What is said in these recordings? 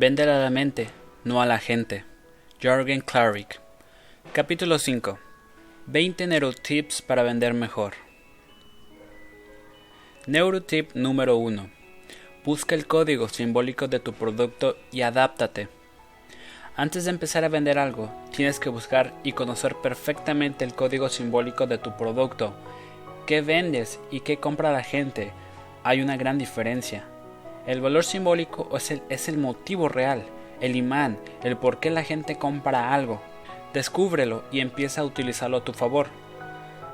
Véndele a la mente, no a la gente. Jorgen Clarick. Capítulo 5. 20 neurotips para vender mejor. Neurotip número 1. Busca el código simbólico de tu producto y adáptate. Antes de empezar a vender algo, tienes que buscar y conocer perfectamente el código simbólico de tu producto. ¿Qué vendes y qué compra la gente? Hay una gran diferencia. El valor simbólico es el, es el motivo real, el imán, el por qué la gente compra algo. Descúbrelo y empieza a utilizarlo a tu favor.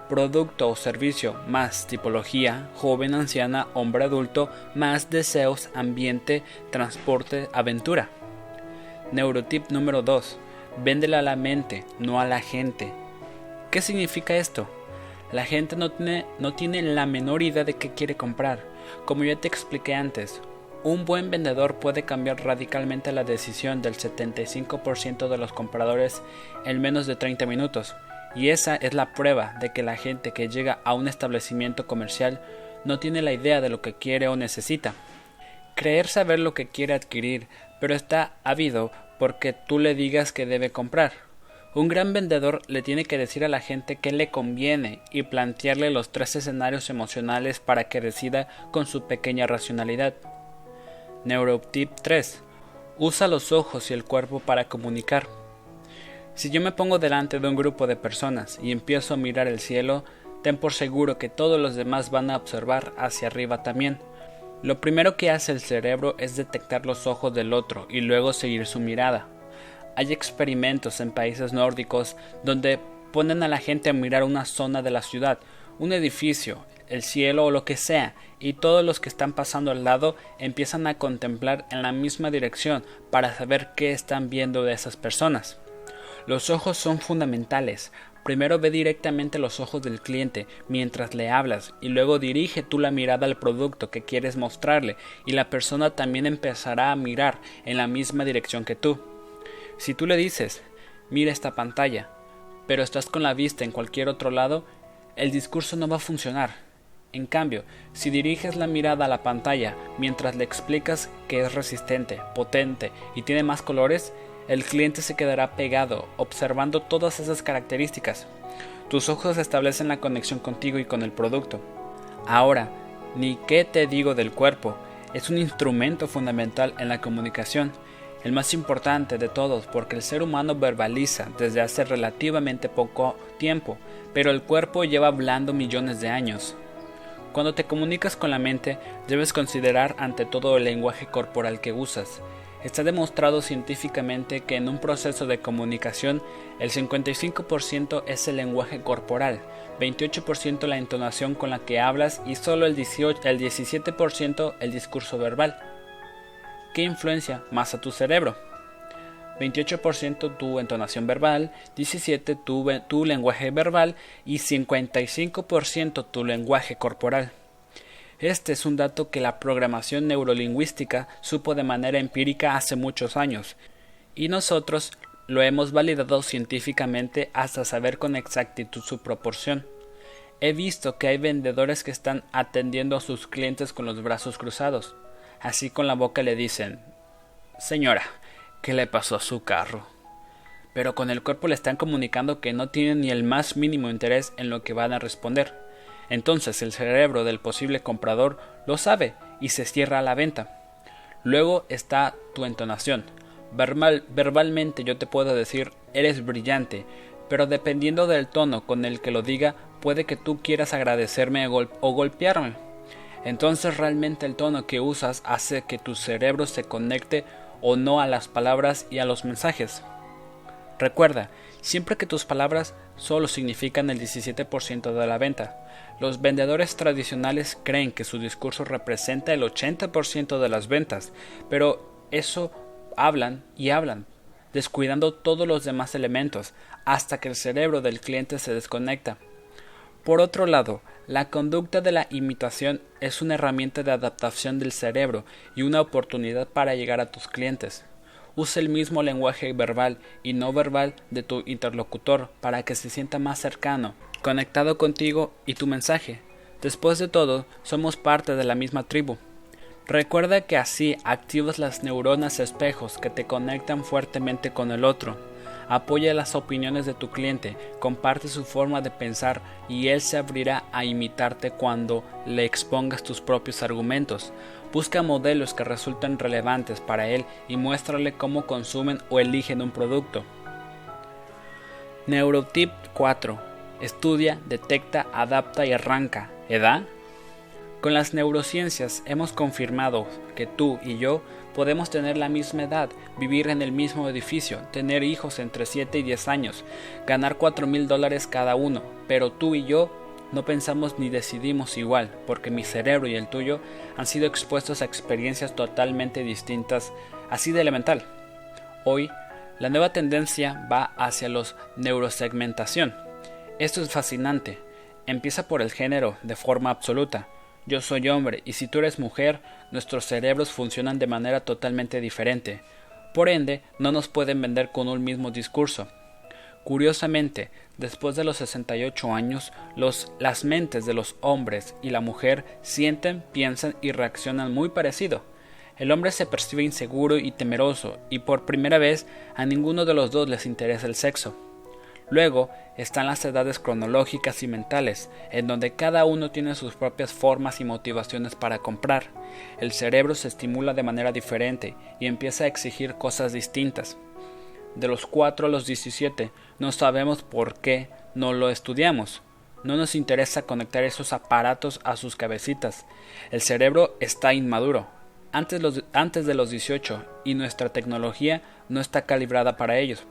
Producto o servicio más tipología, joven, anciana, hombre adulto, más deseos, ambiente, transporte, aventura. Neurotip número 2. Véndela a la mente, no a la gente. ¿Qué significa esto? La gente no tiene, no tiene la menor idea de qué quiere comprar. Como ya te expliqué antes, un buen vendedor puede cambiar radicalmente la decisión del 75% de los compradores en menos de 30 minutos. Y esa es la prueba de que la gente que llega a un establecimiento comercial no tiene la idea de lo que quiere o necesita. Creer saber lo que quiere adquirir, pero está ávido porque tú le digas que debe comprar. Un gran vendedor le tiene que decir a la gente qué le conviene y plantearle los tres escenarios emocionales para que decida con su pequeña racionalidad. Neurotip 3. Usa los ojos y el cuerpo para comunicar. Si yo me pongo delante de un grupo de personas y empiezo a mirar el cielo, ten por seguro que todos los demás van a observar hacia arriba también. Lo primero que hace el cerebro es detectar los ojos del otro y luego seguir su mirada. Hay experimentos en países nórdicos donde ponen a la gente a mirar una zona de la ciudad, un edificio, el cielo o lo que sea, y todos los que están pasando al lado empiezan a contemplar en la misma dirección para saber qué están viendo de esas personas. Los ojos son fundamentales, Primero ve directamente los ojos del cliente mientras le hablas y luego dirige tú la mirada al producto que quieres mostrarle y la persona también empezará a mirar en la misma dirección que tú. Si tú le dices, mira esta pantalla, pero estás con la vista en cualquier otro lado, el discurso no va a funcionar. En cambio, si diriges la mirada a la pantalla mientras le explicas que es resistente, potente y tiene más colores, el cliente se quedará pegado, observando todas esas características. Tus ojos establecen la conexión contigo y con el producto. Ahora, ni qué te digo del cuerpo, es un instrumento fundamental en la comunicación, el más importante de todos porque el ser humano verbaliza desde hace relativamente poco tiempo, pero el cuerpo lleva hablando millones de años. Cuando te comunicas con la mente, debes considerar ante todo el lenguaje corporal que usas, Está demostrado científicamente que en un proceso de comunicación el 55% es el lenguaje corporal, 28% la entonación con la que hablas y solo el, 17% el discurso verbal. ¿Qué influencia más a tu cerebro? 28% tu entonación verbal, 17% tu, tu lenguaje verbal y 55% tu lenguaje corporal. Este es un dato que la programación neurolingüística supo de manera empírica hace muchos años, y nosotros lo hemos validado científicamente hasta saber con exactitud su proporción. He visto que hay vendedores que están atendiendo a sus clientes con los brazos cruzados. Así con la boca le dicen Señora, ¿qué le pasó a su carro? Pero con el cuerpo le están comunicando que no tienen ni el más mínimo interés en lo que van a responder. Entonces el cerebro del posible comprador lo sabe y se cierra a la venta. Luego está tu entonación. verbalmente yo te puedo decir eres brillante, pero dependiendo del tono con el que lo diga, puede que tú quieras agradecerme o golpearme. Entonces realmente el tono que usas hace que tu cerebro se conecte o no a las palabras y a los mensajes. Recuerda, siempre que tus palabras solo significan el 17% de la venta, los vendedores tradicionales creen que su discurso representa el 80% de las ventas, pero eso hablan y hablan, descuidando todos los demás elementos, hasta que el cerebro del cliente se desconecta. Por otro lado, la conducta de la imitación es una herramienta de adaptación del cerebro y una oportunidad para llegar a tus clientes. Usa el mismo lenguaje verbal y no verbal de tu interlocutor para que se sienta más cercano conectado contigo y tu mensaje. Después de todo, somos parte de la misma tribu. Recuerda que así activas las neuronas espejos que te conectan fuertemente con el otro. Apoya las opiniones de tu cliente, comparte su forma de pensar y él se abrirá a imitarte cuando le expongas tus propios argumentos. Busca modelos que resulten relevantes para él y muéstrale cómo consumen o eligen un producto. Neurotip 4. Estudia, detecta, adapta y arranca. ¿Edad? Con las neurociencias hemos confirmado que tú y yo podemos tener la misma edad, vivir en el mismo edificio, tener hijos entre 7 y 10 años, ganar 4 mil dólares cada uno, pero tú y yo no pensamos ni decidimos igual, porque mi cerebro y el tuyo han sido expuestos a experiencias totalmente distintas, así de elemental. Hoy, la nueva tendencia va hacia los neurosegmentación. Esto es fascinante. Empieza por el género de forma absoluta. Yo soy hombre y si tú eres mujer, nuestros cerebros funcionan de manera totalmente diferente. Por ende, no nos pueden vender con un mismo discurso. Curiosamente, después de los 68 años, los, las mentes de los hombres y la mujer sienten, piensan y reaccionan muy parecido. El hombre se percibe inseguro y temeroso, y por primera vez a ninguno de los dos les interesa el sexo. Luego están las edades cronológicas y mentales, en donde cada uno tiene sus propias formas y motivaciones para comprar. El cerebro se estimula de manera diferente y empieza a exigir cosas distintas. De los 4 a los 17 no sabemos por qué no lo estudiamos. No nos interesa conectar esos aparatos a sus cabecitas. El cerebro está inmaduro, antes, antes de los 18, y nuestra tecnología no está calibrada para ellos.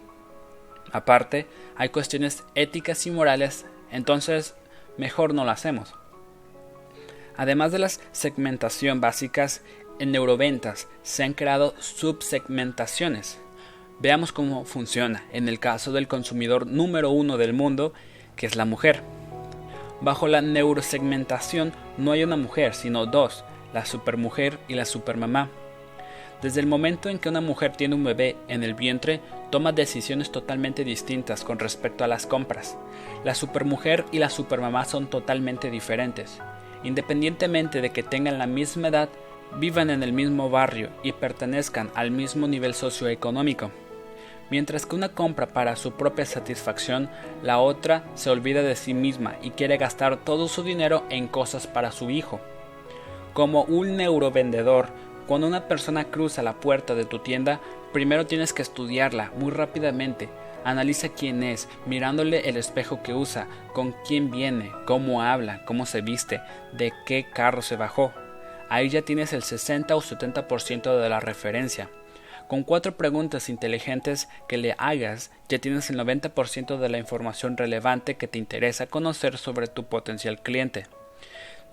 Aparte, hay cuestiones éticas y morales, entonces mejor no lo hacemos. Además de las segmentación básicas, en neuroventas se han creado subsegmentaciones. Veamos cómo funciona en el caso del consumidor número uno del mundo, que es la mujer. Bajo la neurosegmentación no hay una mujer, sino dos, la supermujer y la supermamá. Desde el momento en que una mujer tiene un bebé en el vientre, toma decisiones totalmente distintas con respecto a las compras. La supermujer y la supermamá son totalmente diferentes. Independientemente de que tengan la misma edad, vivan en el mismo barrio y pertenezcan al mismo nivel socioeconómico. Mientras que una compra para su propia satisfacción, la otra se olvida de sí misma y quiere gastar todo su dinero en cosas para su hijo. Como un neurovendedor, cuando una persona cruza la puerta de tu tienda, primero tienes que estudiarla muy rápidamente. Analiza quién es, mirándole el espejo que usa, con quién viene, cómo habla, cómo se viste, de qué carro se bajó. Ahí ya tienes el 60 o 70% de la referencia. Con cuatro preguntas inteligentes que le hagas, ya tienes el 90% de la información relevante que te interesa conocer sobre tu potencial cliente.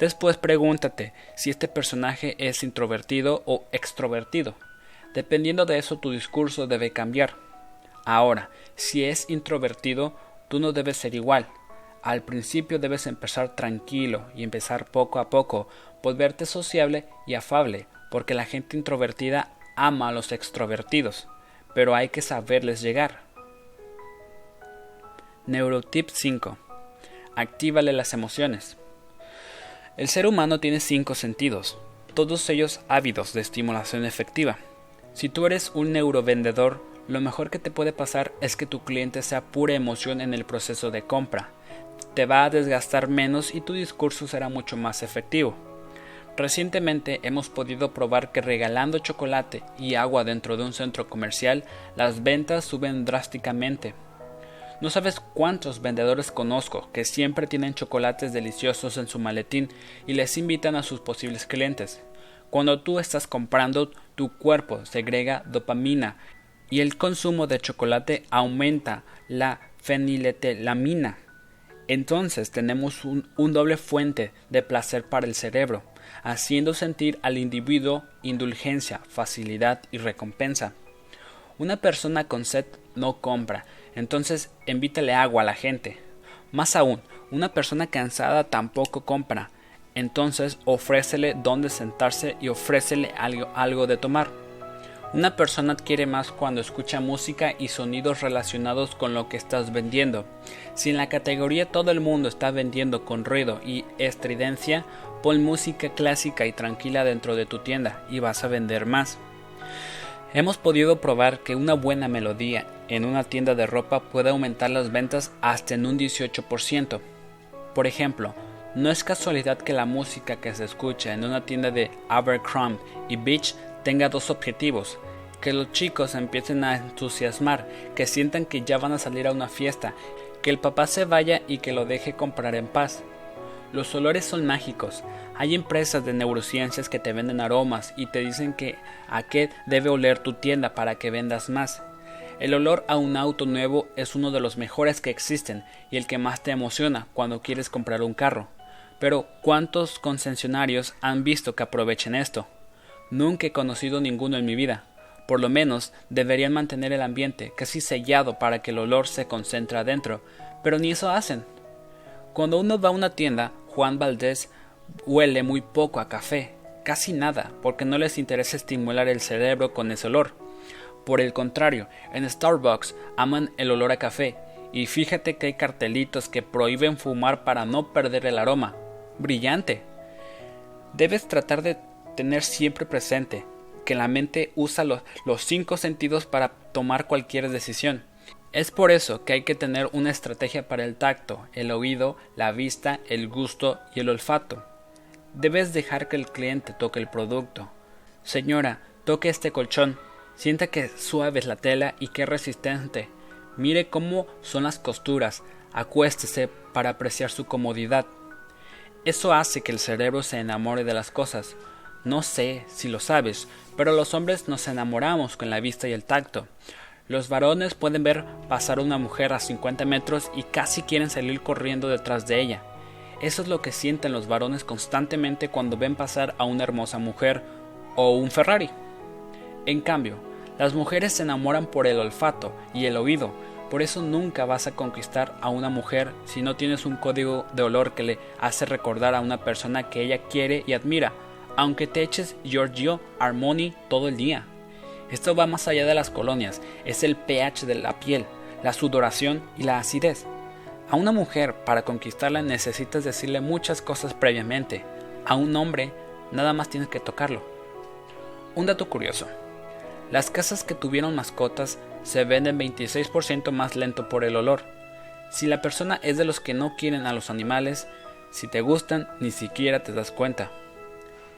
Después pregúntate si este personaje es introvertido o extrovertido. Dependiendo de eso tu discurso debe cambiar. Ahora, si es introvertido, tú no debes ser igual. Al principio debes empezar tranquilo y empezar poco a poco, por verte sociable y afable, porque la gente introvertida ama a los extrovertidos, pero hay que saberles llegar. Neurotip 5. Actívale las emociones. El ser humano tiene cinco sentidos, todos ellos ávidos de estimulación efectiva. Si tú eres un neurovendedor, lo mejor que te puede pasar es que tu cliente sea pura emoción en el proceso de compra. Te va a desgastar menos y tu discurso será mucho más efectivo. Recientemente hemos podido probar que regalando chocolate y agua dentro de un centro comercial, las ventas suben drásticamente. No sabes cuántos vendedores conozco que siempre tienen chocolates deliciosos en su maletín y les invitan a sus posibles clientes. Cuando tú estás comprando, tu cuerpo segrega dopamina y el consumo de chocolate aumenta la feniletelamina. Entonces tenemos un, un, doble fuente de placer para el cerebro, haciendo sentir al individuo indulgencia, facilidad y recompensa. Una persona con sed no compra, entonces invítale agua a la gente. Más aún, una persona cansada tampoco compra. Entonces ofrécele dónde sentarse y ofrécele algo, algo de tomar. Una persona adquiere más cuando escucha música y sonidos relacionados con lo que estás vendiendo. Si en la categoría todo el mundo está vendiendo con ruido y estridencia, pon música clásica y tranquila dentro de tu tienda y vas a vender más. Hemos podido probar que una buena melodía en una tienda de ropa puede aumentar las ventas hasta en un 18%. Por ejemplo, no es casualidad que la música que se escucha en una tienda de Abercrombie y Beach tenga dos objetivos, que los chicos empiecen a entusiasmar, que sientan que ya van a salir a una fiesta, que el papá se vaya y que lo deje comprar en paz. Los olores son mágicos. Hay empresas de neurociencias que te venden aromas y te dicen que a qué debe oler tu tienda para que vendas más. El olor a un auto nuevo es uno de los mejores que existen y el que más te emociona cuando quieres comprar un carro. Pero ¿cuántos concesionarios han visto que aprovechen esto? Nunca he conocido ninguno en mi vida. Por lo menos deberían mantener el ambiente casi sellado para que el olor se concentre adentro, pero ni eso hacen. Cuando uno va a una tienda, Juan Valdés huele muy poco a café, casi nada, porque no les interesa estimular el cerebro con ese olor. Por el contrario, en Starbucks aman el olor a café, y fíjate que hay cartelitos que prohíben fumar para no perder el aroma. Brillante. Debes tratar de tener siempre presente que la mente usa los, cinco sentidos para tomar cualquier decisión. Es por eso que hay que tener una estrategia para el tacto, el oído, la vista, el gusto y el olfato. Debes dejar que el cliente toque el producto. Señora, toque este colchón. Sienta que suave es la tela y que resistente. Mire cómo son las costuras. Acuéstese para apreciar su comodidad. Eso hace que el cerebro se enamore de las cosas. No sé si lo sabes, pero los hombres nos enamoramos con la vista y el tacto. Los varones pueden ver pasar una mujer a 50 metros y casi quieren salir corriendo detrás de ella. Eso es lo que sienten los varones constantemente cuando ven pasar a una hermosa mujer o un Ferrari. En cambio, las mujeres se enamoran por el olfato y el oído, por eso nunca vas a conquistar a una mujer si no tienes un código de olor que le hace recordar a una persona que ella quiere y admira, aunque te eches Giorgio Armani todo el día. Esto va más allá de las colonias, es el pH de la piel, la sudoración y la acidez. A una mujer, para conquistarla, necesitas decirle muchas cosas previamente. A un hombre, nada más tienes que tocarlo. Un dato curioso. Las casas que tuvieron mascotas se venden 26% más lento por el olor. Si la persona es de los que no quieren a los animales, si te gustan, ni siquiera te das cuenta.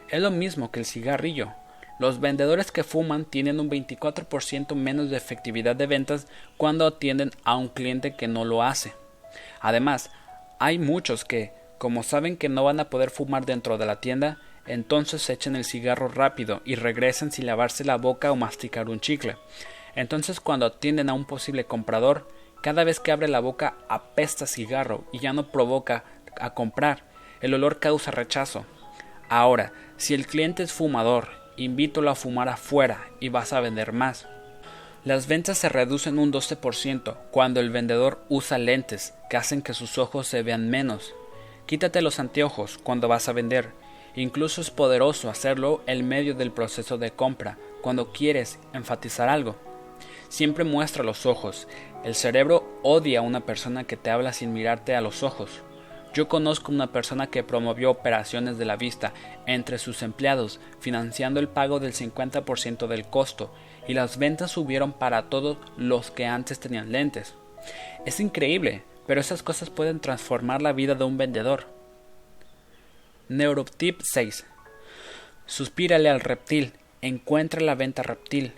Es lo mismo que el cigarrillo. Los vendedores que fuman tienen un 24% menos de efectividad de ventas cuando atienden a un cliente que no lo hace. Además, hay muchos que, como saben que no van a poder fumar dentro de la tienda, entonces echen el cigarro rápido y regresan sin lavarse la boca o masticar un chicle. Entonces cuando atienden a un posible comprador, cada vez que abre la boca apesta cigarro y ya no provoca a comprar. El olor causa rechazo. Ahora, si el cliente es fumador, invítalo a fumar afuera y vas a vender más. Las ventas se reducen un 12% cuando el vendedor usa lentes que hacen que sus ojos se vean menos. Quítate los anteojos cuando vas a vender. Incluso es poderoso hacerlo en medio del proceso de compra, cuando quieres enfatizar algo. Siempre muestra los ojos. El cerebro odia a una persona que te habla sin mirarte a los ojos. Yo conozco una persona que promovió operaciones de la vista entre sus empleados, financiando el pago del 50% del costo, y las ventas subieron para todos los que antes tenían lentes. Es increíble, pero esas cosas pueden transformar la vida de un vendedor. Neurotip 6. Suspírale al reptil, encuentra la venta reptil.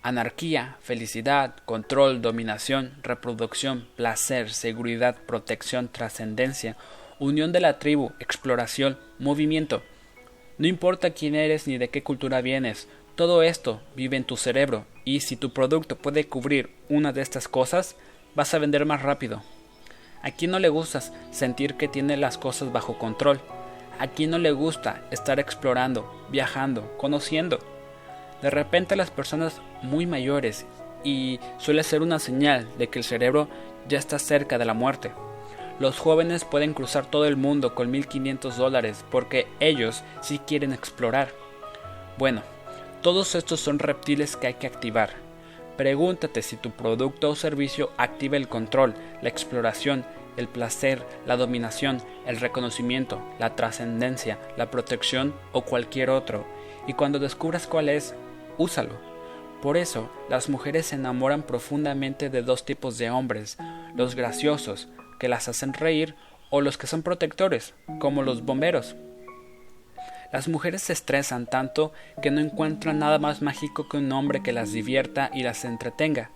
Anarquía, felicidad, control, dominación, reproducción, placer, seguridad, protección, trascendencia, unión de la tribu, exploración, movimiento. No importa quién eres ni de qué cultura vienes, todo esto vive en tu cerebro y si tu producto puede cubrir una de estas cosas, vas a vender más rápido. ¿A quién no le gusta sentir que tiene las cosas bajo control? ¿A quién no le gusta estar explorando, viajando, conociendo? De repente las personas muy mayores y suele ser una señal de que el cerebro ya está cerca de la muerte. Los jóvenes pueden cruzar todo el mundo con 1500 dólares porque ellos sí quieren explorar. Bueno, Todos estos son reptiles que hay que activar. Pregúntate si tu producto o servicio activa el control, la exploración, el placer, la dominación, el reconocimiento, la trascendencia, la protección o cualquier otro. Y cuando descubras cuál es, úsalo. Por eso, las mujeres se enamoran profundamente de dos tipos de hombres, los graciosos, que las hacen reír, o los que son protectores, como los bomberos. Las mujeres se estresan tanto que no encuentran nada más mágico que un hombre que las divierta y las entretenga.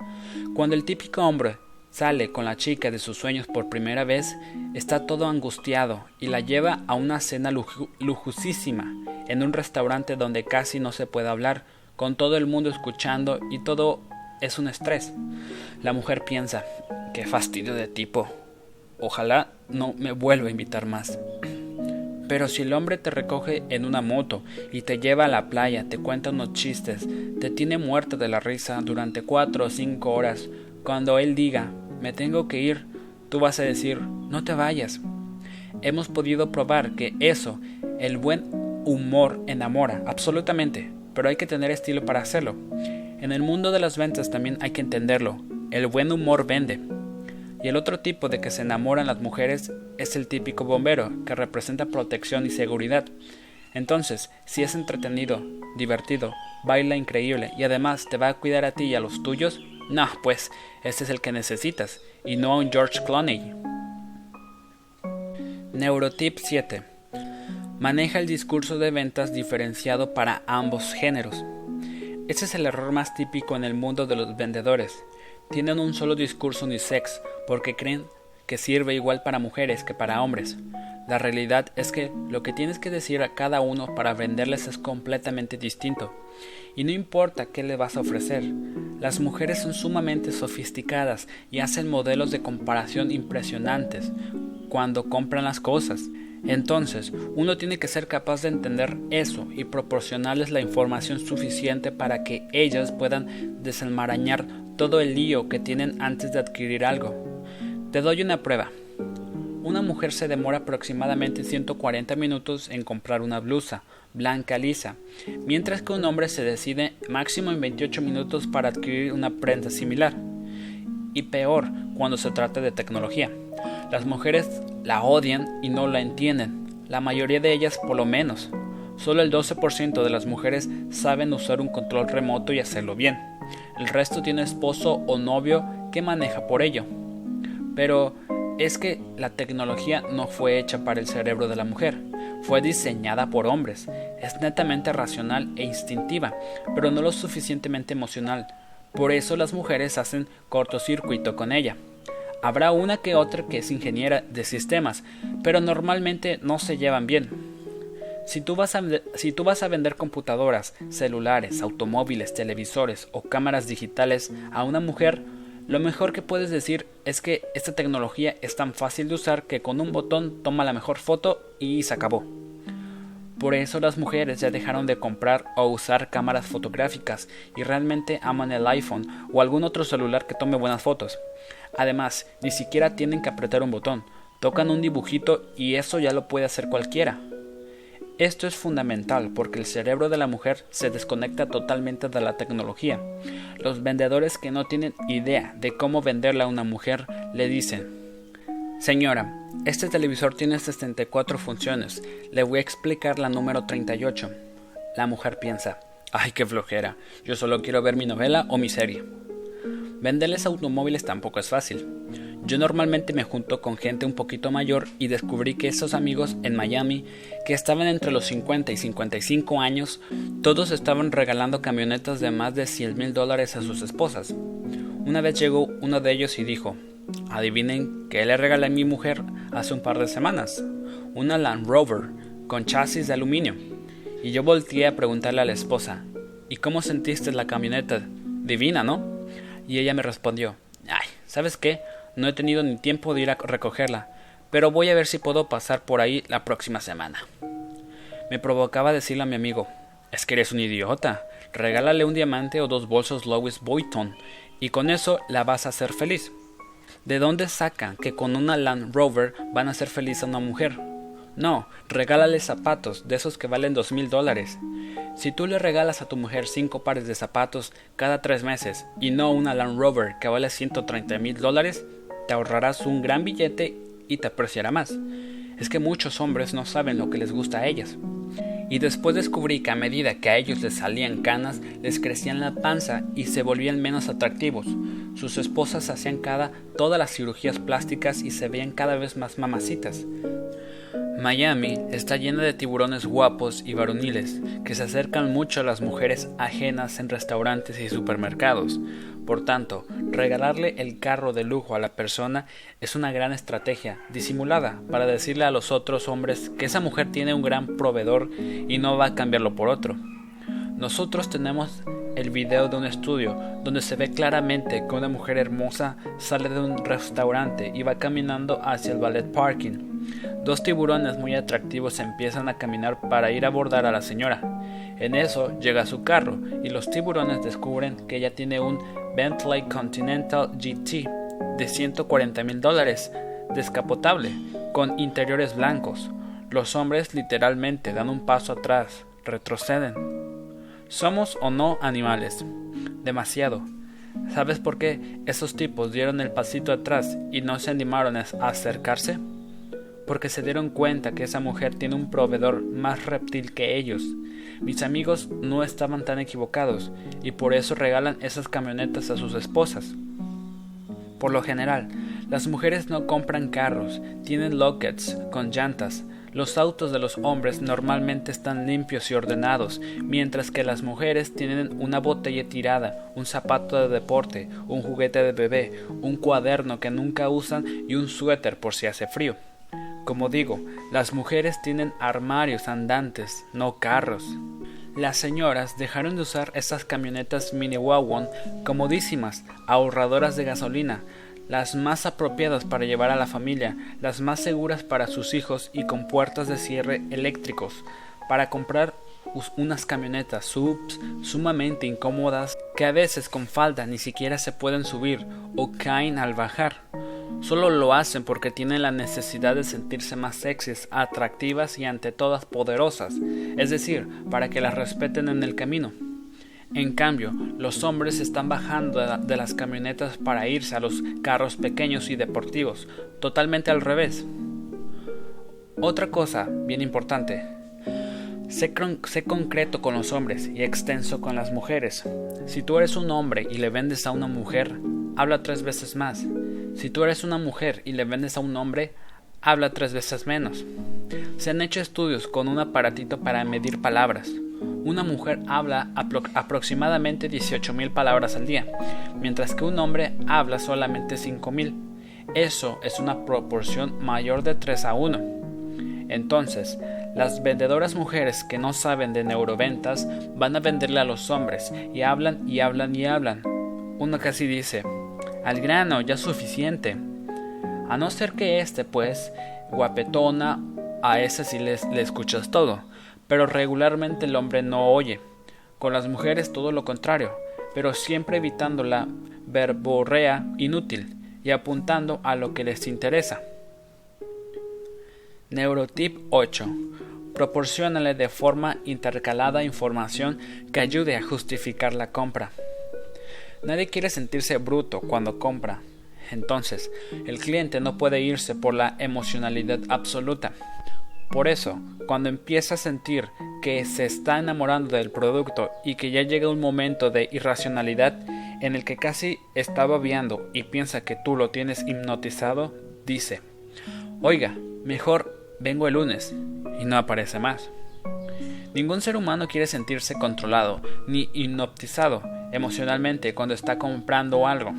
Cuando el típico hombre sale con la chica de sus sueños por primera vez, está todo angustiado y la lleva a una cena lujosísima en un restaurante donde casi no se puede hablar, con todo el mundo escuchando y todo es un estrés. La mujer piensa, qué fastidio de tipo. Ojalá no me vuelva a invitar más. Pero si el hombre te recoge en una moto y te lleva a la playa, te cuenta unos chistes, te tiene muerto de la risa durante cuatro o cinco horas, cuando él diga, me tengo que ir, tú vas a decir, no te vayas. Hemos podido probar que eso, el buen humor enamora, absolutamente, pero hay que tener estilo para hacerlo. En el mundo de las ventas también hay que entenderlo, el buen humor vende. Y el otro tipo de que se enamoran las mujeres es el típico bombero, que representa protección y seguridad. Entonces, si es entretenido, divertido, baila increíble y además te va a cuidar a ti y a los tuyos, no, pues este es el que necesitas y no a un George Clooney. Neurotip 7. Maneja el discurso de ventas diferenciado para ambos géneros. Ese es el error más típico en el mundo de los vendedores tienen un solo discurso unisex porque creen que sirve igual para mujeres que para hombres. La realidad es que lo que tienes que decir a cada uno para venderles es completamente distinto. Y no importa qué le vas a ofrecer. Las mujeres son sumamente sofisticadas y hacen modelos de comparación impresionantes cuando compran las cosas. Entonces, uno tiene que ser capaz de entender eso y proporcionarles la información suficiente para que ellas puedan desenmarañar todo el lío que tienen antes de adquirir algo. Te doy una prueba. Una mujer se demora aproximadamente 140 minutos en comprar una blusa blanca lisa, mientras que un hombre se decide máximo en 28 minutos para adquirir una prenda similar. Y peor cuando se trata de tecnología. Las mujeres la odian y no la entienden, la mayoría de ellas por lo menos. Solo el 12% de las mujeres saben usar un control remoto y hacerlo bien el resto tiene esposo o novio que maneja por ello. Pero es que la tecnología no fue hecha para el cerebro de la mujer, fue diseñada por hombres, es netamente racional e instintiva, pero no lo suficientemente emocional. Por eso las mujeres hacen cortocircuito con ella. Habrá una que otra que es ingeniera de sistemas, pero normalmente no se llevan bien. Si tú, vas a, si tú vas a vender computadoras, celulares, automóviles, televisores o cámaras digitales a una mujer, lo mejor que puedes decir es que esta tecnología es tan fácil de usar que con un botón toma la mejor foto y se acabó. Por eso las mujeres ya dejaron de comprar o usar cámaras fotográficas y realmente aman el iPhone o algún otro celular que tome buenas fotos. Además, ni siquiera tienen que apretar un botón, tocan un dibujito y eso ya lo puede hacer cualquiera. Esto es fundamental porque el cerebro de la mujer se desconecta totalmente de la tecnología. Los vendedores que no tienen idea de cómo venderla a una mujer le dicen, Señora, este televisor tiene 64 funciones, le voy a explicar la número 38. La mujer piensa, ay, qué flojera, yo solo quiero ver mi novela o mi serie. Venderles automóviles tampoco es fácil. Yo normalmente me junto con gente un poquito mayor y descubrí que esos amigos en Miami, que estaban entre los 50 y 55 años, todos estaban regalando camionetas de más de 100 mil dólares a sus esposas. Una vez llegó uno de ellos y dijo, adivinen que le regalé a mi mujer hace un par de semanas, una Land Rover con chasis de aluminio. Y yo volteé a preguntarle a la esposa, ¿y cómo sentiste la camioneta? Divina, ¿no? Y ella me respondió, ay, ¿sabes qué? No he tenido ni tiempo de ir a recogerla, pero voy a ver si puedo pasar por ahí la próxima semana. Me provocaba decirle a mi amigo, es que eres un idiota, regálale un diamante o dos bolsos Louis Vuitton, y con eso la vas a hacer feliz. ¿De dónde sacan que con una Land Rover van a hacer feliz a una mujer? No, regálale zapatos, de esos que valen dos mil dólares. Si tú le regalas a tu mujer cinco pares de zapatos cada tres meses y no una Land Rover que vale 130 mil dólares, te ahorrarás un gran billete y te apreciará más. Es que muchos hombres no saben lo que les gusta a ellas. Y después descubrí que a medida que a ellos les salían canas, les crecían la panza y se volvían menos atractivos. Sus esposas hacían cada todas las cirugías plásticas y se veían cada vez más mamacitas. Miami está llena de tiburones guapos y varoniles que se acercan mucho a las mujeres ajenas en restaurantes y supermercados. Por tanto, regalarle el carro de lujo a la persona es una gran estrategia disimulada para decirle a los otros hombres que esa mujer tiene un gran proveedor y no va a cambiarlo por otro. Nosotros tenemos el video de un estudio donde se ve claramente que una mujer hermosa sale de un restaurante y va caminando hacia el ballet parking. Dos tiburones muy atractivos empiezan a caminar para ir a abordar a la señora. En eso llega su carro y los tiburones descubren que ella tiene un Bentley Continental GT de 140 mil dólares, descapotable, con interiores blancos. Los hombres literalmente dan un paso atrás, retroceden. ¿Somos o no animales? Demasiado. ¿Sabes por qué esos tipos dieron el pasito atrás y no se animaron a acercarse? porque se dieron cuenta que esa mujer tiene un proveedor más reptil que ellos. Mis amigos no estaban tan equivocados y por eso regalan esas camionetas a sus esposas. Por lo general, las mujeres no compran carros, tienen lockets con llantas. Los autos de los hombres normalmente están limpios y ordenados, mientras que las mujeres tienen una botella tirada, un zapato de deporte, un juguete de bebé, un cuaderno que nunca usan y un suéter por si hace frío. Como digo, las mujeres tienen armarios andantes, no carros. Las señoras dejaron de usar estas camionetas mini wagon comodísimas, ahorradoras de gasolina, las más apropiadas para llevar a la familia, las más seguras para sus hijos y con puertas de cierre eléctricos, para comprar unas camionetas subs sumamente incómodas que a veces con falda ni siquiera se pueden subir o caen al bajar. Solo lo hacen porque tienen la necesidad de sentirse más sexys, atractivas y ante todas poderosas, es decir, para que las respeten en el camino. En cambio, los hombres están bajando de las camionetas para irse a los carros pequeños y deportivos, totalmente al revés. Otra cosa bien importante, sé, concreto con los hombres y extenso con las mujeres. Si tú eres un hombre y le vendes a una mujer, habla tres veces más. Si tú eres una mujer y le vendes a un hombre, habla tres veces menos. Se han hecho estudios con un aparatito para medir palabras. Una mujer habla aproximadamente 18.000 palabras al día, mientras que un hombre habla solamente 5.000. Eso es una proporción mayor de 3 a 1. Entonces, las vendedoras mujeres que no saben de neuroventas van a venderle a los hombres y hablan y hablan y hablan. Uno casi dice, al grano, ya suficiente. A no ser que este, pues, guapetona, a ese sí le escuchas todo, pero regularmente el hombre no oye. Con las mujeres todo lo contrario, pero siempre evitando la verborrea inútil y apuntando a lo que les interesa. Neurotip 8. Proporciónale de forma intercalada información que ayude a justificar la compra. Nadie quiere sentirse bruto cuando compra. Entonces, el cliente no puede irse por la emocionalidad absoluta. Por eso, cuando empieza a sentir que se está enamorando del producto y que ya llega un momento de irracionalidad en el que casi está babeando y piensa que tú lo tienes hipnotizado, dice, oiga, mejor vengo el lunes y no aparece más. Ningún ser humano quiere sentirse controlado ni hipnotizado emocionalmente cuando está comprando algo.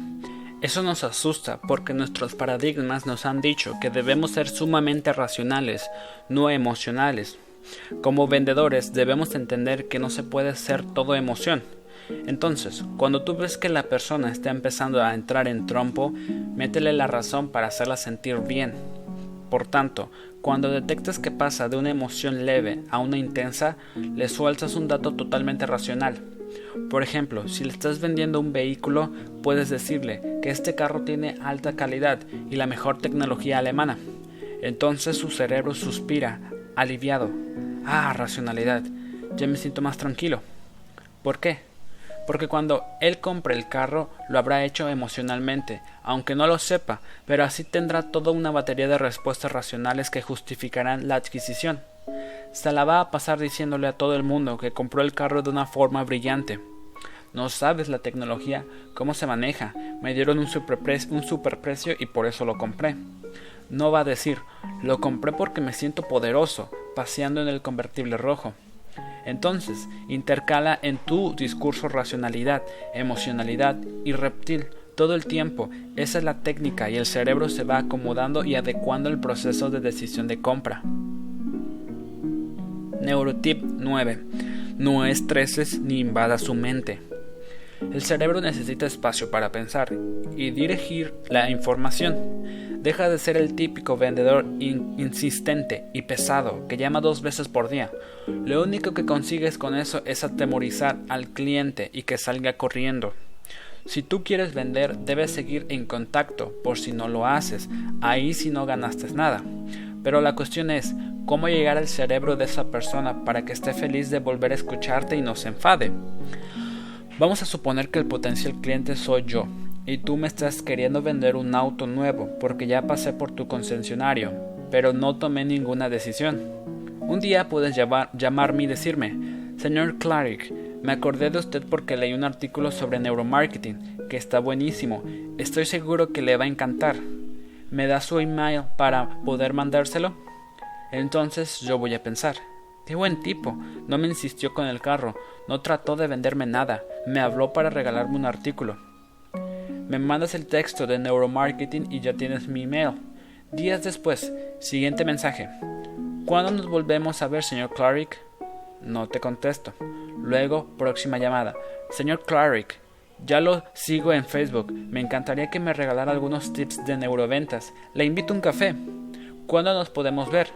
Eso nos asusta porque nuestros paradigmas nos han dicho que debemos ser sumamente racionales, no emocionales. Como vendedores debemos entender que no se puede ser todo emoción. Entonces, cuando tú ves que la persona está empezando a entrar en trompo, métele la razón para hacerla sentir bien. Por tanto, cuando detectas que pasa de una emoción leve a una intensa, le sueltas un dato totalmente racional. Por ejemplo, si le estás vendiendo un vehículo, puedes decirle que este carro tiene alta calidad y la mejor tecnología alemana. Entonces su cerebro suspira, aliviado. Ah, racionalidad. Ya me siento más tranquilo. ¿Por qué? Porque cuando él compre el carro lo habrá hecho emocionalmente, aunque no lo sepa, pero así tendrá toda una batería de respuestas racionales que justificarán la adquisición. Se la va a pasar diciéndole a todo el mundo que compró el carro de una forma brillante. No sabes la tecnología, cómo se maneja. Me dieron un un superprecio y por eso lo compré. No va a decir, lo compré porque me siento poderoso, paseando en el convertible rojo. Entonces, intercala en tu discurso racionalidad, emocionalidad y reptil todo el tiempo. Esa es la técnica y el cerebro se va acomodando y adecuando el proceso de decisión de compra. Neurotip 9. No estreses ni invada su mente. El cerebro necesita espacio para pensar y dirigir la información. Deja de ser el típico vendedor insistente y pesado que llama dos veces por día. Lo único que consigues con eso es atemorizar al cliente y que salga corriendo. Si tú quieres vender, debes seguir en contacto, por si no lo haces, ahí si no ganaste nada. Pero la cuestión es, ¿cómo llegar al cerebro de esa persona para que esté feliz de volver a escucharte y no se enfade? Vamos a suponer que el potencial cliente soy yo y tú me estás queriendo vender un auto nuevo porque ya pasé por tu concesionario, pero no tomé ninguna decisión. Un día puedes llamarme y decirme, señor Clarick, me acordé de usted porque leí un artículo sobre neuromarketing que está buenísimo. Estoy seguro que le va a encantar. ¿Me da su email para poder mandárselo? Entonces yo voy a pensar, Qué buen tipo. No me insistió con el carro, no trató de venderme nada, me habló para regalarme un artículo. Me mandas el texto de neuromarketing y ya tienes mi email. Días después, siguiente mensaje. ¿Cuándo nos volvemos a ver, señor Clarick? No te contesto. Luego, próxima llamada. Señor Clarick, ya lo sigo en Facebook. Me encantaría que me regalara algunos tips de neuroventas. Le invito a un café. ¿Cuándo nos podemos ver?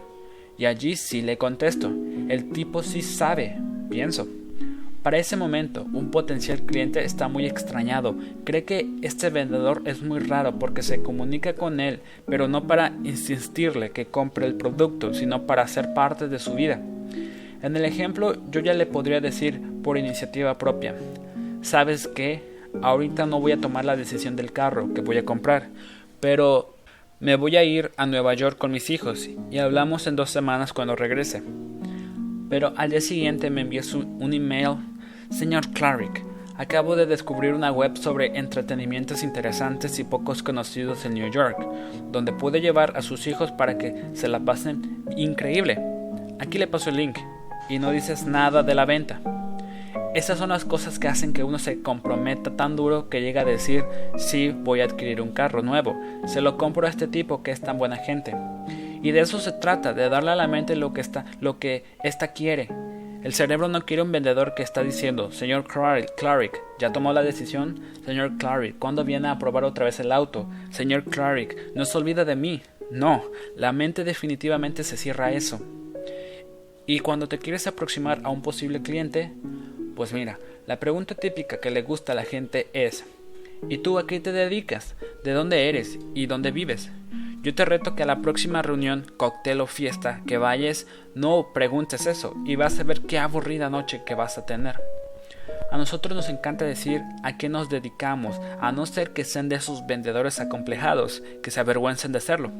Y allí sí le contesto. El tipo sí sabe, pienso. Para ese momento, un potencial cliente está muy extrañado. Cree que este vendedor es muy raro porque se comunica con él, pero no para insistirle que compre el producto, sino para ser parte de su vida. En el ejemplo, yo ya le podría decir por iniciativa propia, ¿sabes qué? Ahorita no voy a tomar la decisión del carro que voy a comprar, pero me voy a ir a Nueva York con mis hijos y hablamos en dos semanas cuando regrese. Pero al día siguiente me envió un email. Señor Clarick, acabo de descubrir una web sobre entretenimientos interesantes y pocos conocidos en New York, donde puede llevar a sus hijos para que se la pasen increíble. Aquí le paso el link y no dices nada de la venta. Esas son las cosas que hacen que uno se comprometa tan duro que llega a decir, sí, voy a adquirir un carro nuevo, se lo compro a este tipo que es tan buena gente. Y de eso se trata, de darle a la mente lo que está, lo que quiere. El cerebro no quiere un vendedor que está diciendo, señor Clarick, ¿ya tomó la decisión? Señor Clarick, ¿cuándo viene a probar otra vez el auto? Señor Clarick, no se olvida de mí. No, la mente definitivamente se cierra a eso. Y cuando te quieres aproximar a un posible cliente, pues mira, la pregunta típica que le gusta a la gente es ¿Y tú a qué te dedicas? ¿De dónde eres? ¿Y dónde vives? Yo te reto que a la próxima reunión, cóctel o fiesta que vayas, no preguntes eso y vas a ver qué aburrida noche que vas a tener. A nosotros nos encanta decir a qué nos dedicamos, a no ser que sean de esos vendedores acomplejados que se avergüencen de hacerlo.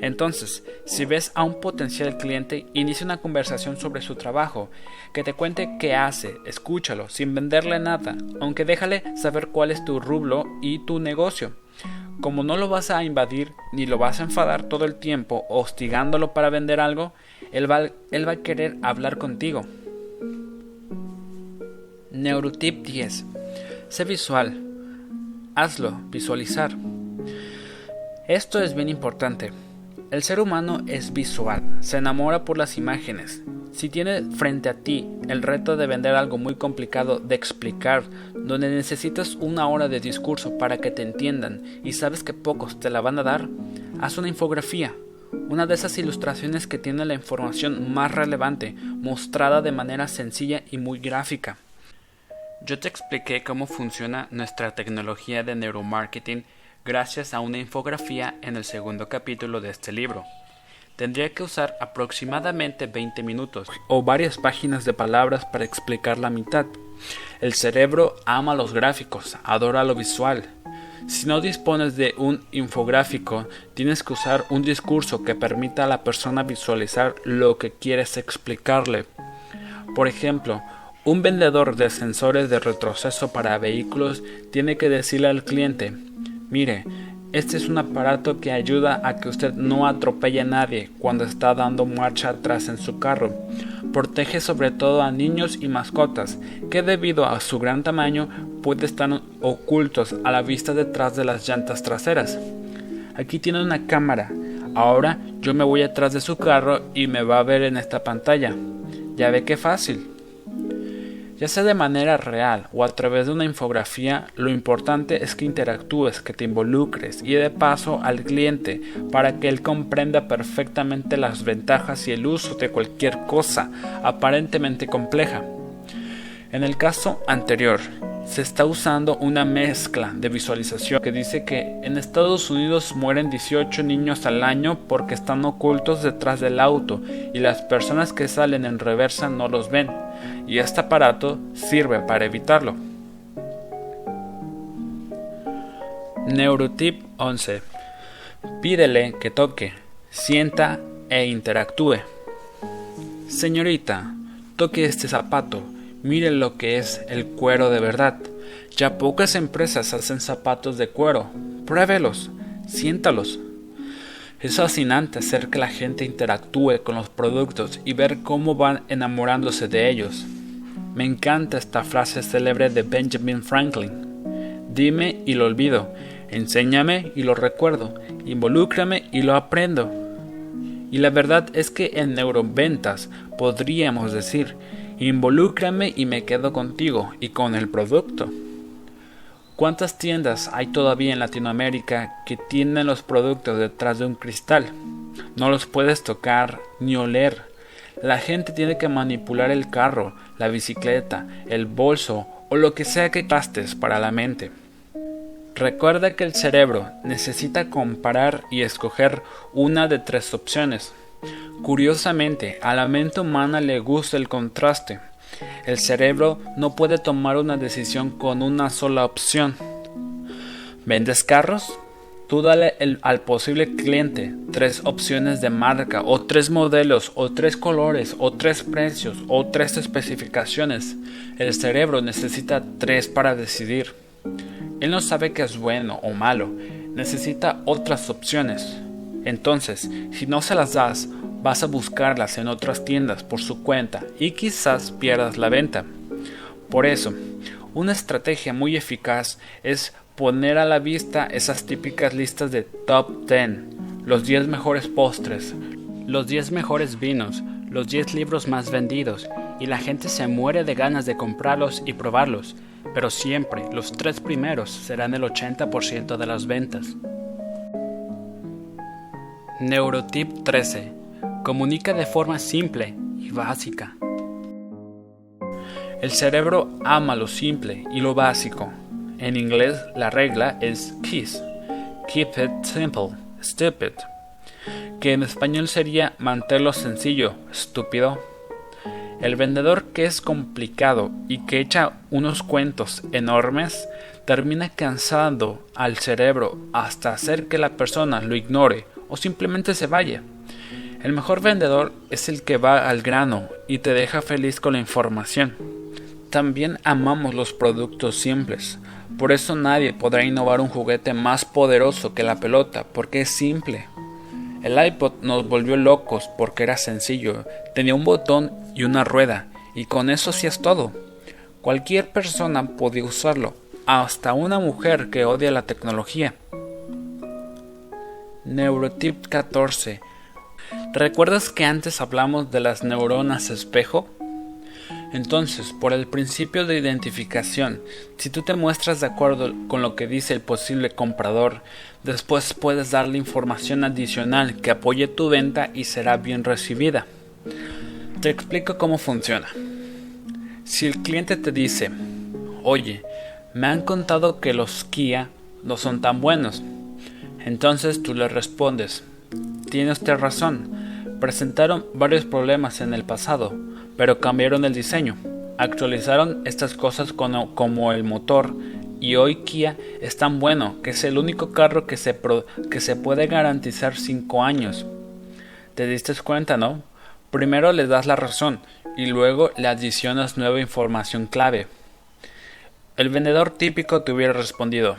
Entonces, si ves a un potencial cliente, inicia una conversación sobre su trabajo, que te cuente qué hace, escúchalo, sin venderle nada, aunque déjale saber cuál es tu rublo y tu negocio. Como no lo vas a invadir ni lo vas a enfadar todo el tiempo hostigándolo para vender algo, él va, él va a querer hablar contigo. Neurotip 10. Sé visual. Hazlo, visualizar. Esto es bien importante. El ser humano es visual, se enamora por las imágenes. Si tiene frente a ti el reto de vender algo muy complicado de explicar, donde necesitas una hora de discurso para que te entiendan y sabes que pocos te la van a dar, haz una infografía, una de esas ilustraciones que tiene la información más relevante, mostrada de manera sencilla y muy gráfica. Yo te expliqué cómo funciona nuestra tecnología de neuromarketing gracias a una infografía en el segundo capítulo de este libro. tendría que usar aproximadamente 20 minutos o varias páginas de palabras para explicar la mitad. El cerebro ama los gráficos, adora lo visual. Si no dispones de un infográfico, tienes que usar un discurso que permita a la persona visualizar lo que quieres explicarle. Por ejemplo, un vendedor de sensores de retroceso para vehículos tiene que decirle al cliente, mire, este es un aparato que ayuda a que usted no atropelle a nadie cuando está dando marcha atrás en su carro. Protege sobre todo a niños y mascotas, que debido a su gran tamaño pueden estar ocultos a la vista detrás de las llantas traseras. Aquí tiene una cámara. Ahora yo me voy atrás de su carro y me va a ver en esta pantalla. Ya ve qué fácil ya sea de manera real o a través de una infografía, lo importante es que interactúes, que te involucres y de paso al cliente para que él comprenda perfectamente las ventajas y el uso de cualquier cosa aparentemente compleja. En el caso anterior, se está usando una mezcla de visualización que dice que en Estados Unidos mueren 18 niños al año porque están ocultos detrás del auto y las personas que salen en reversa no los ven y este aparato sirve para evitarlo. Neurotip 11. Pídele que toque, sienta e interactúe. Señorita, toque este zapato Mire lo que es el cuero de verdad. Ya pocas empresas hacen zapatos de cuero. Pruébelos, siéntalos. Es fascinante hacer que la gente interactúe con los productos y ver cómo van enamorándose de ellos. Me encanta esta frase célebre de Benjamin Franklin. Dime y lo olvido, enséñame y lo recuerdo, involúcrame y lo aprendo. Y la verdad es que en neuroventas podríamos decir Involúcrame y me quedo contigo y con el producto. ¿Cuántas tiendas hay todavía en Latinoamérica que tienen los productos detrás de un cristal? No los puedes tocar ni oler. La gente tiene que manipular el carro, la bicicleta, el bolso o lo que sea que gastes para la mente. Recuerda que el cerebro necesita comparar y escoger una de tres opciones. Curiosamente, a la mente humana le gusta el contraste. El cerebro no puede tomar una decisión con una sola opción. ¿Vendes carros? Tú dale al posible cliente tres opciones de marca o tres modelos o tres colores o tres precios o tres especificaciones. El cerebro necesita tres para decidir. Él no sabe qué es bueno o malo, necesita otras opciones. Entonces, si no se las das, vas a buscarlas en otras tiendas por su cuenta y quizás pierdas la venta. Por eso, una estrategia muy eficaz es poner a la vista esas típicas listas de top 10, los 10 mejores postres, los 10 mejores vinos, los 10 libros más vendidos, y la gente se muere de ganas de comprarlos y probarlos, pero siempre los tres primeros serán el 80% de las ventas. Neurotip 13 comunica de forma simple y básica. El cerebro ama lo simple y lo básico. En inglés la regla es KISS, Keep It Simple, Stupid, que en español sería mantenerlo sencillo, estúpido. El vendedor que es complicado y que echa unos cuentos enormes termina cansando al cerebro hasta hacer que la persona lo ignore o simplemente se vaya. El mejor vendedor es el que va al grano y te deja feliz con la información. También amamos los productos simples. Por eso nadie podrá innovar un juguete más poderoso que la pelota, porque es simple. El iPod nos volvió locos porque era sencillo, tenía un botón y una rueda, y con eso hacías todo. Cualquier persona podía usarlo, hasta una mujer que odia la tecnología. Neurotip 14 ¿Recuerdas que antes hablamos de las neuronas espejo? Entonces, por el principio de identificación, si tú te muestras de acuerdo con lo que dice el posible comprador, después puedes darle información adicional que apoye tu venta y será bien recibida. Te explico cómo funciona. Si el cliente te dice, oye, me han contado que los Kia no son tan buenos, entonces tú le respondes, tiene usted razón, Presentaron varios problemas en el pasado, pero cambiaron el diseño. Actualizaron estas cosas como, el motor y hoy Kia es tan bueno que es el único carro que se, que se puede garantizar 5 años. ¿Te diste cuenta, no? Primero le das la razón y luego le adicionas nueva información clave. El vendedor típico te hubiera respondido,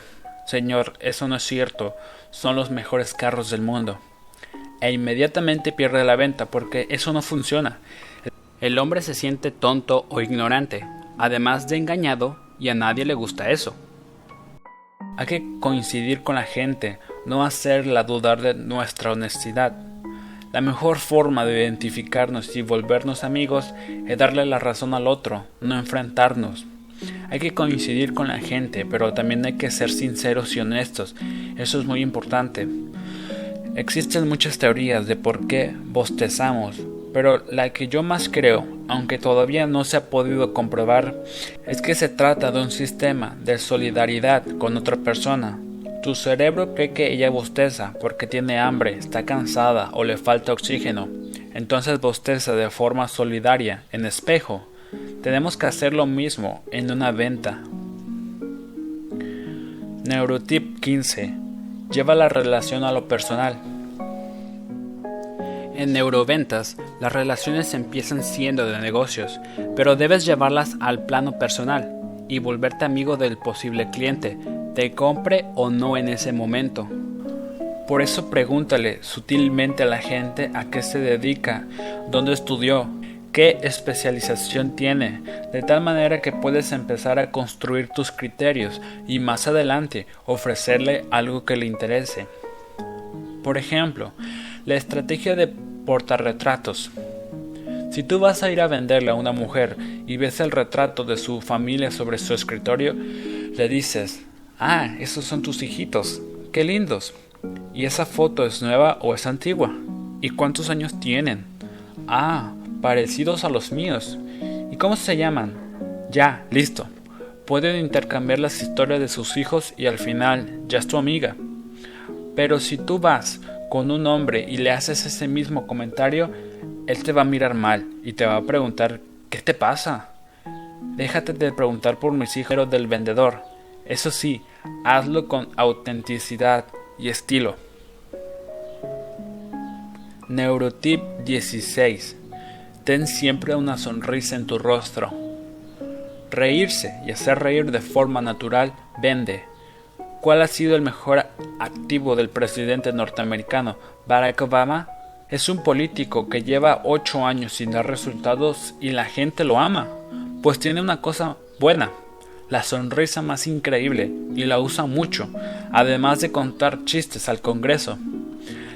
Señor, eso no es cierto, son los mejores carros del mundo. E inmediatamente pierde la venta porque eso no funciona. El hombre se siente tonto o ignorante, además de engañado, y a nadie le gusta eso. Hay que coincidir con la gente, no hacerla dudar de nuestra honestidad. La mejor forma de identificarnos y volvernos amigos es darle la razón al otro, no enfrentarnos. Hay que coincidir con la gente, pero también hay que ser sinceros y honestos. Eso es muy importante. Existen muchas teorías de por qué bostezamos, pero la que yo más creo, aunque todavía no se ha podido comprobar, es que se trata de un sistema de solidaridad con otra persona. Tu cerebro cree que ella bosteza porque tiene hambre, está cansada o le falta oxígeno. Entonces bosteza de forma solidaria, en espejo. Tenemos que hacer lo mismo en una venta. Neurotip 15. Lleva la relación a lo personal. En neuroventas, las relaciones empiezan siendo de negocios, pero debes llevarlas al plano personal y volverte amigo del posible cliente, te compre o no en ese momento. Por eso pregúntale sutilmente a la gente a qué se dedica, dónde estudió, qué especialización tiene, de tal manera que puedes empezar a construir tus criterios y más adelante ofrecerle algo que le interese. Por ejemplo, la estrategia de portarretratos. Si tú vas a ir a venderle a una mujer y ves el retrato de su familia sobre su escritorio, le dices, Ah, esos son tus hijitos. Qué lindos. ¿Y esa foto es nueva o es antigua? ¿Y cuántos años tienen? Ah, parecidos a los míos. ¿Y cómo se llaman? Ya, listo. Pueden intercambiar las historias de sus hijos y al final ya es tu amiga. Pero si tú vas con un hombre y le haces ese mismo comentario, él te va a mirar mal y te va a preguntar ¿qué te pasa? Déjate de preguntar por mis hijos del vendedor. Eso sí, hazlo con autenticidad y estilo. Neurotip 16. Ten siempre una sonrisa en tu rostro. Reírse y hacer reír de forma natural vende. ¿Cuál ha sido el mejor activo del presidente norteamericano Barack Obama? Es un político que lleva 8 años sin dar resultados y la gente lo ama, pues tiene una cosa buena, la sonrisa más increíble y la usa mucho, además de contar chistes al Congreso.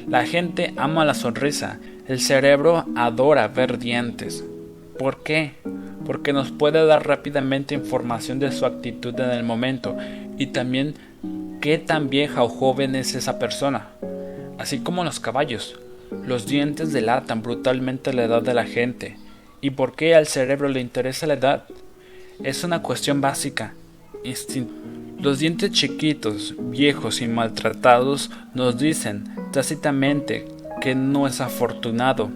La gente ama la sonrisa, el cerebro adora ver dientes. ¿Por qué? Porque nos puede dar rápidamente información de su actitud en el momento y también qué tan vieja o joven es esa persona. Así como los caballos, los dientes delatan brutalmente la edad de la gente. ¿Y por qué al cerebro le interesa la edad? es una cuestión básica. Los dientes chiquitos, viejos y maltratados nos dicen tácitamente que no es afortunado.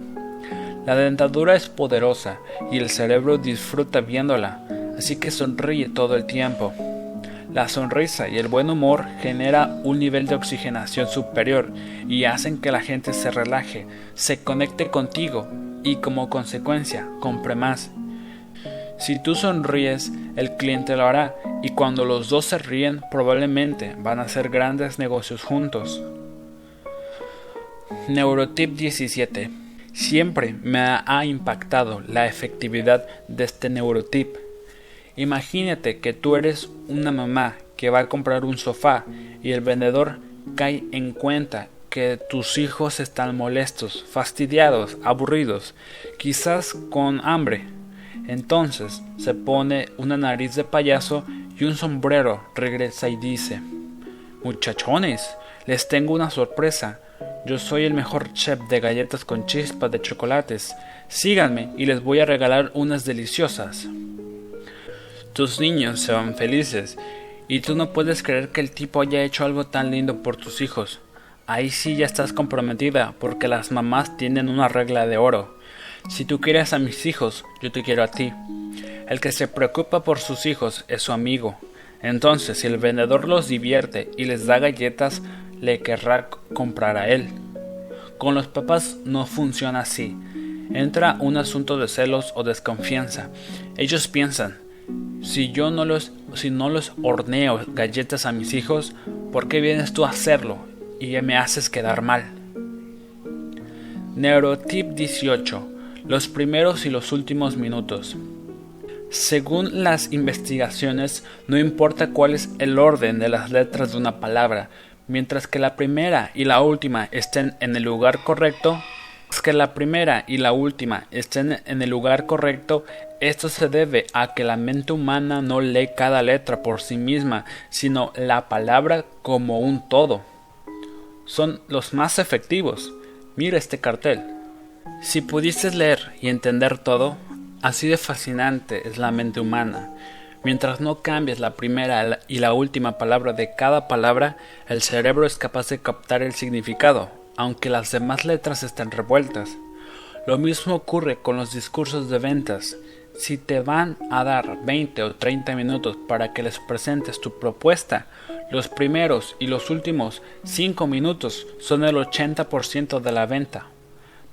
La dentadura es poderosa y el cerebro disfruta viéndola, así que sonríe todo el tiempo. La sonrisa y el buen humor genera un nivel de oxigenación superior y hacen que la gente se relaje, se conecte contigo y como consecuencia compre más si tú sonríes, el cliente lo hará y cuando los dos se ríen probablemente van a hacer grandes negocios juntos. Neurotip 17. Siempre me ha impactado la efectividad de este neurotip. Imagínate que tú eres una mamá que va a comprar un sofá y el vendedor cae en cuenta que tus hijos están molestos, fastidiados, aburridos, quizás con hambre entonces se pone una nariz de payaso y un sombrero, regresa y dice, Muchachones, les tengo una sorpresa. Yo soy el mejor chef de galletas con chispas de chocolates. Síganme y les voy a regalar unas deliciosas. Tus niños se van felices y tú no puedes creer que el tipo haya hecho algo tan lindo por tus hijos. ahí sí ya estás comprometida, porque las mamás tienen una regla de oro. Si tú quieres a mis hijos, yo te quiero a ti. El que se preocupa por sus hijos es su amigo. Entonces, si el vendedor los divierte y les da galletas, le querrá comprar a él. Con los papás no funciona así. Entra un asunto de celos o desconfianza. Ellos piensan, si yo no los, si no los horneo galletas a mis hijos, ¿por qué vienes tú a hacerlo y me haces quedar mal? Neurotip 18. Los primeros y los últimos minutos. Según las investigaciones, no importa cuál es el orden de las letras de una palabra, mientras que la primera y la última estén en el lugar correcto, que la primera y la última estén en el lugar correcto, esto se debe a que la mente humana no lee cada letra por sí misma, sino la palabra como un todo. Son los más efectivos. Mira este cartel. Si pudieses leer y entender todo, así de fascinante es la mente humana. Mientras no cambies la primera y la última palabra de cada palabra, el cerebro es capaz de captar el significado, aunque las demás letras estén revueltas. Lo mismo ocurre con los discursos de ventas. Si te van a dar 20 o 30 minutos para que les presentes tu propuesta, los primeros y los últimos 5 minutos son el 80% de la venta.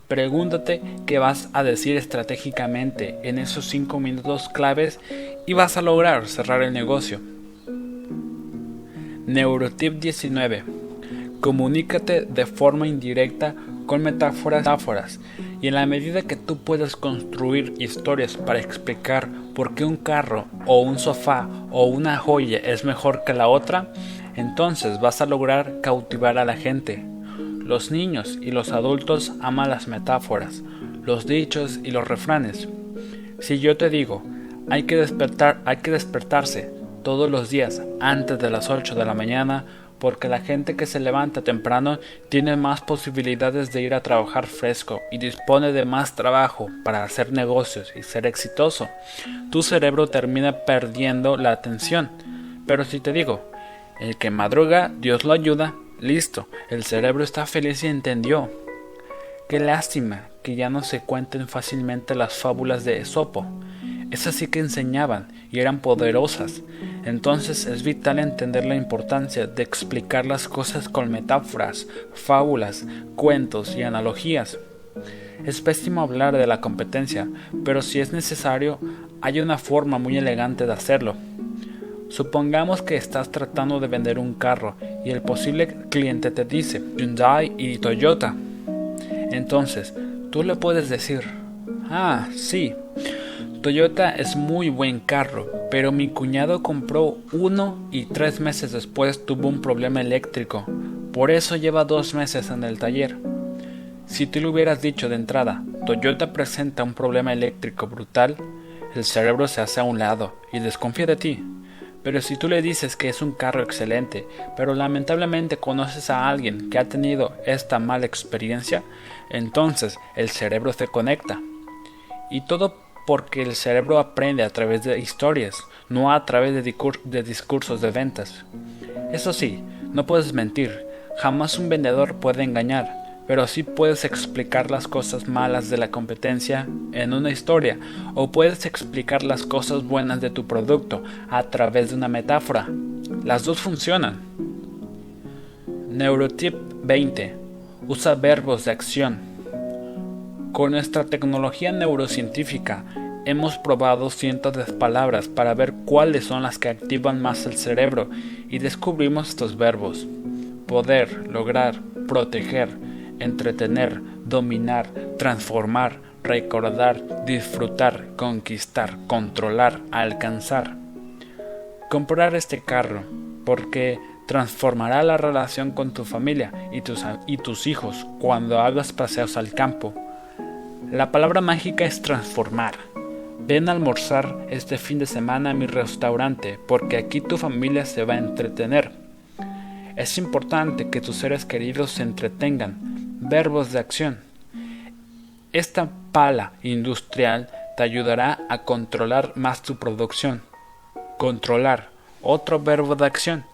Pregúntate qué vas a decir estratégicamente en esos 5 minutos claves y vas a lograr cerrar el negocio. Neurotip 19 Comunícate de forma indirecta con metáforas, metáforas y en la medida que tú puedas construir historias para explicar por qué un carro o un sofá o una joya es mejor que la otra, entonces vas a lograr cautivar a la gente. Los niños y los adultos aman las metáforas, los dichos y los refranes. Si yo te digo, hay que despertar, hay que despertarse todos los días antes de las 8 de la mañana porque la gente que se levanta temprano tiene más posibilidades de ir a trabajar fresco y dispone de más trabajo para hacer negocios y ser exitoso. Tu cerebro termina perdiendo la atención. Pero si te digo, el que madruga, Dios lo ayuda, listo, el cerebro está feliz y entendió. Qué lástima que ya no se cuenten fácilmente las fábulas de Esopo. Esas sí que enseñaban y eran poderosas. Entonces es vital entender la importancia de explicar las cosas con metáforas, fábulas, cuentos y analogías. Es pésimo hablar de la competencia, pero si es necesario, hay una forma muy elegante de hacerlo. Supongamos que estás tratando de vender un carro y el posible cliente te dice Hyundai y Toyota. Entonces, tú le puedes decir, ah, sí, Toyota es muy buen carro, pero mi cuñado compró uno y tres meses después tuvo un problema eléctrico. Por eso lleva dos meses en el taller. Si tú le hubieras dicho de entrada, Toyota presenta un problema eléctrico brutal, el cerebro se hace a un lado y desconfía de ti. Pero si tú le dices que es un carro excelente, pero lamentablemente conoces a alguien que ha tenido esta mala experiencia, entonces el cerebro se conecta. Y todo porque el cerebro aprende a través de historias, no a través de, discursos de ventas. Eso sí, no puedes mentir, jamás un vendedor puede engañar, pero sí puedes explicar las cosas malas de la competencia en una historia o puedes explicar las cosas buenas de tu producto a través de una metáfora. Las dos funcionan. Neurotip 20. Usa verbos de acción. Con nuestra tecnología neurocientífica hemos probado cientos de palabras para ver cuáles son las que activan más el cerebro y descubrimos estos verbos. Poder, lograr, proteger, entretener, dominar, transformar, recordar, disfrutar, conquistar, controlar, alcanzar. Comprar este carro porque transformará la relación con tu familia y tus, hijos cuando hagas paseos al campo la palabra mágica es transformar. Ven a almorzar este fin de semana a mi restaurante porque aquí tu familia se va a entretener. Es importante que tus seres queridos se entretengan. Verbos de acción. Esta pala industrial te ayudará a controlar más tu producción. Controlar. Otro verbo de acción.